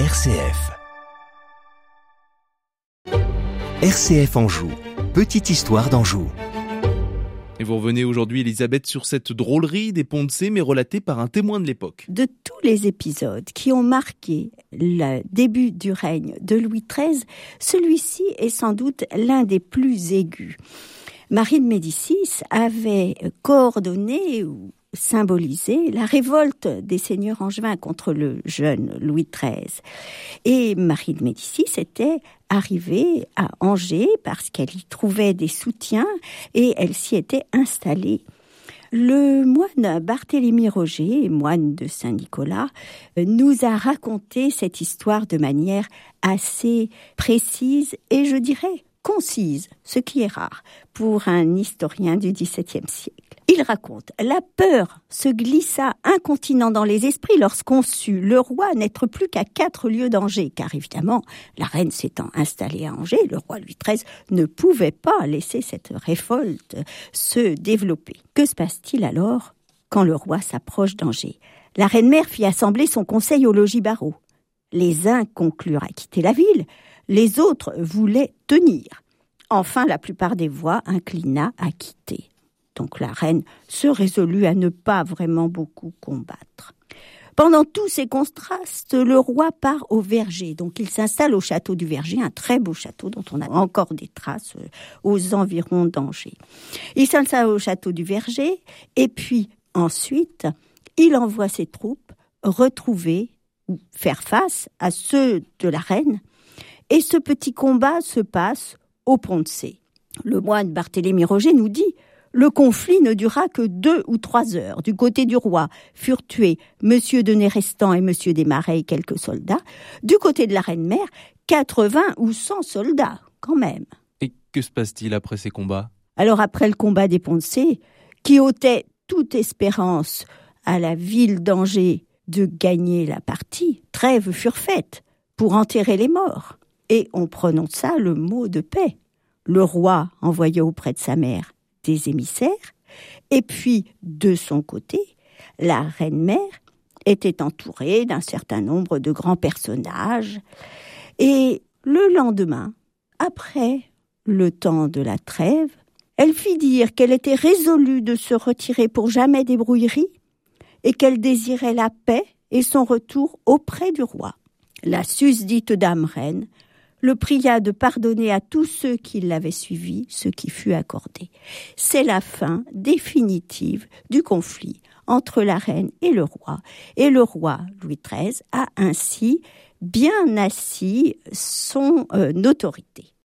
RCF. RCF Anjou. Petite histoire d'Anjou. Et vous revenez aujourd'hui, Elisabeth, sur cette drôlerie des ponts de C, mais relatée par un témoin de l'époque. De tous les épisodes qui ont marqué le début du règne de Louis XIII, celui-ci est sans doute l'un des plus aigus. Marie de Médicis avait coordonné ou symbolisé la révolte des seigneurs angevins contre le jeune Louis XIII. Et Marie de Médicis était arrivée à Angers parce qu'elle y trouvait des soutiens et elle s'y était installée. Le moine Barthélemy Roger, moine de Saint-Nicolas, nous a raconté cette histoire de manière assez précise et je dirais concise, ce qui est rare pour un historien du XVIIe siècle. Il raconte La peur se glissa incontinent dans les esprits lorsqu'on sut le roi n'être plus qu'à quatre lieues d'Angers, car évidemment, la reine s'étant installée à Angers, le roi Louis XIII ne pouvait pas laisser cette révolte se développer. Que se passe-t-il alors quand le roi s'approche d'Angers? La reine-mère fit assembler son conseil au logis barreau. Les uns conclurent à quitter la ville, les autres voulaient tenir. Enfin, la plupart des voix inclina à quitter. Donc la reine se résolut à ne pas vraiment beaucoup combattre. Pendant tous ces contrastes, le roi part au verger. Donc il s'installe au château du verger, un très beau château dont on a encore des traces euh, aux environs d'Angers. Il s'installe au château du verger et puis ensuite, il envoie ses troupes retrouver ou faire face à ceux de la reine. Et ce petit combat se passe au pont C. Le moine Barthélemy Roger nous dit le conflit ne dura que deux ou trois heures. Du côté du roi furent tués Monsieur de Nérestan et Monsieur Desmarais et quelques soldats. Du côté de la reine-mère, 80 ou 100 soldats, quand même. Et que se passe-t-il après ces combats? Alors après le combat des Poncés, qui ôtait toute espérance à la ville d'Angers de gagner la partie, trêves furent faites pour enterrer les morts. Et on prononça le mot de paix. Le roi envoya auprès de sa mère des émissaires, et puis de son côté, la reine-mère était entourée d'un certain nombre de grands personnages, et le lendemain, après le temps de la trêve, elle fit dire qu'elle était résolue de se retirer pour jamais des brouilleries, et qu'elle désirait la paix et son retour auprès du roi. La susdite dame reine le pria de pardonner à tous ceux qui l'avaient suivi ce qui fut accordé. C'est la fin définitive du conflit entre la reine et le roi, et le roi Louis XIII a ainsi bien assis son euh, autorité.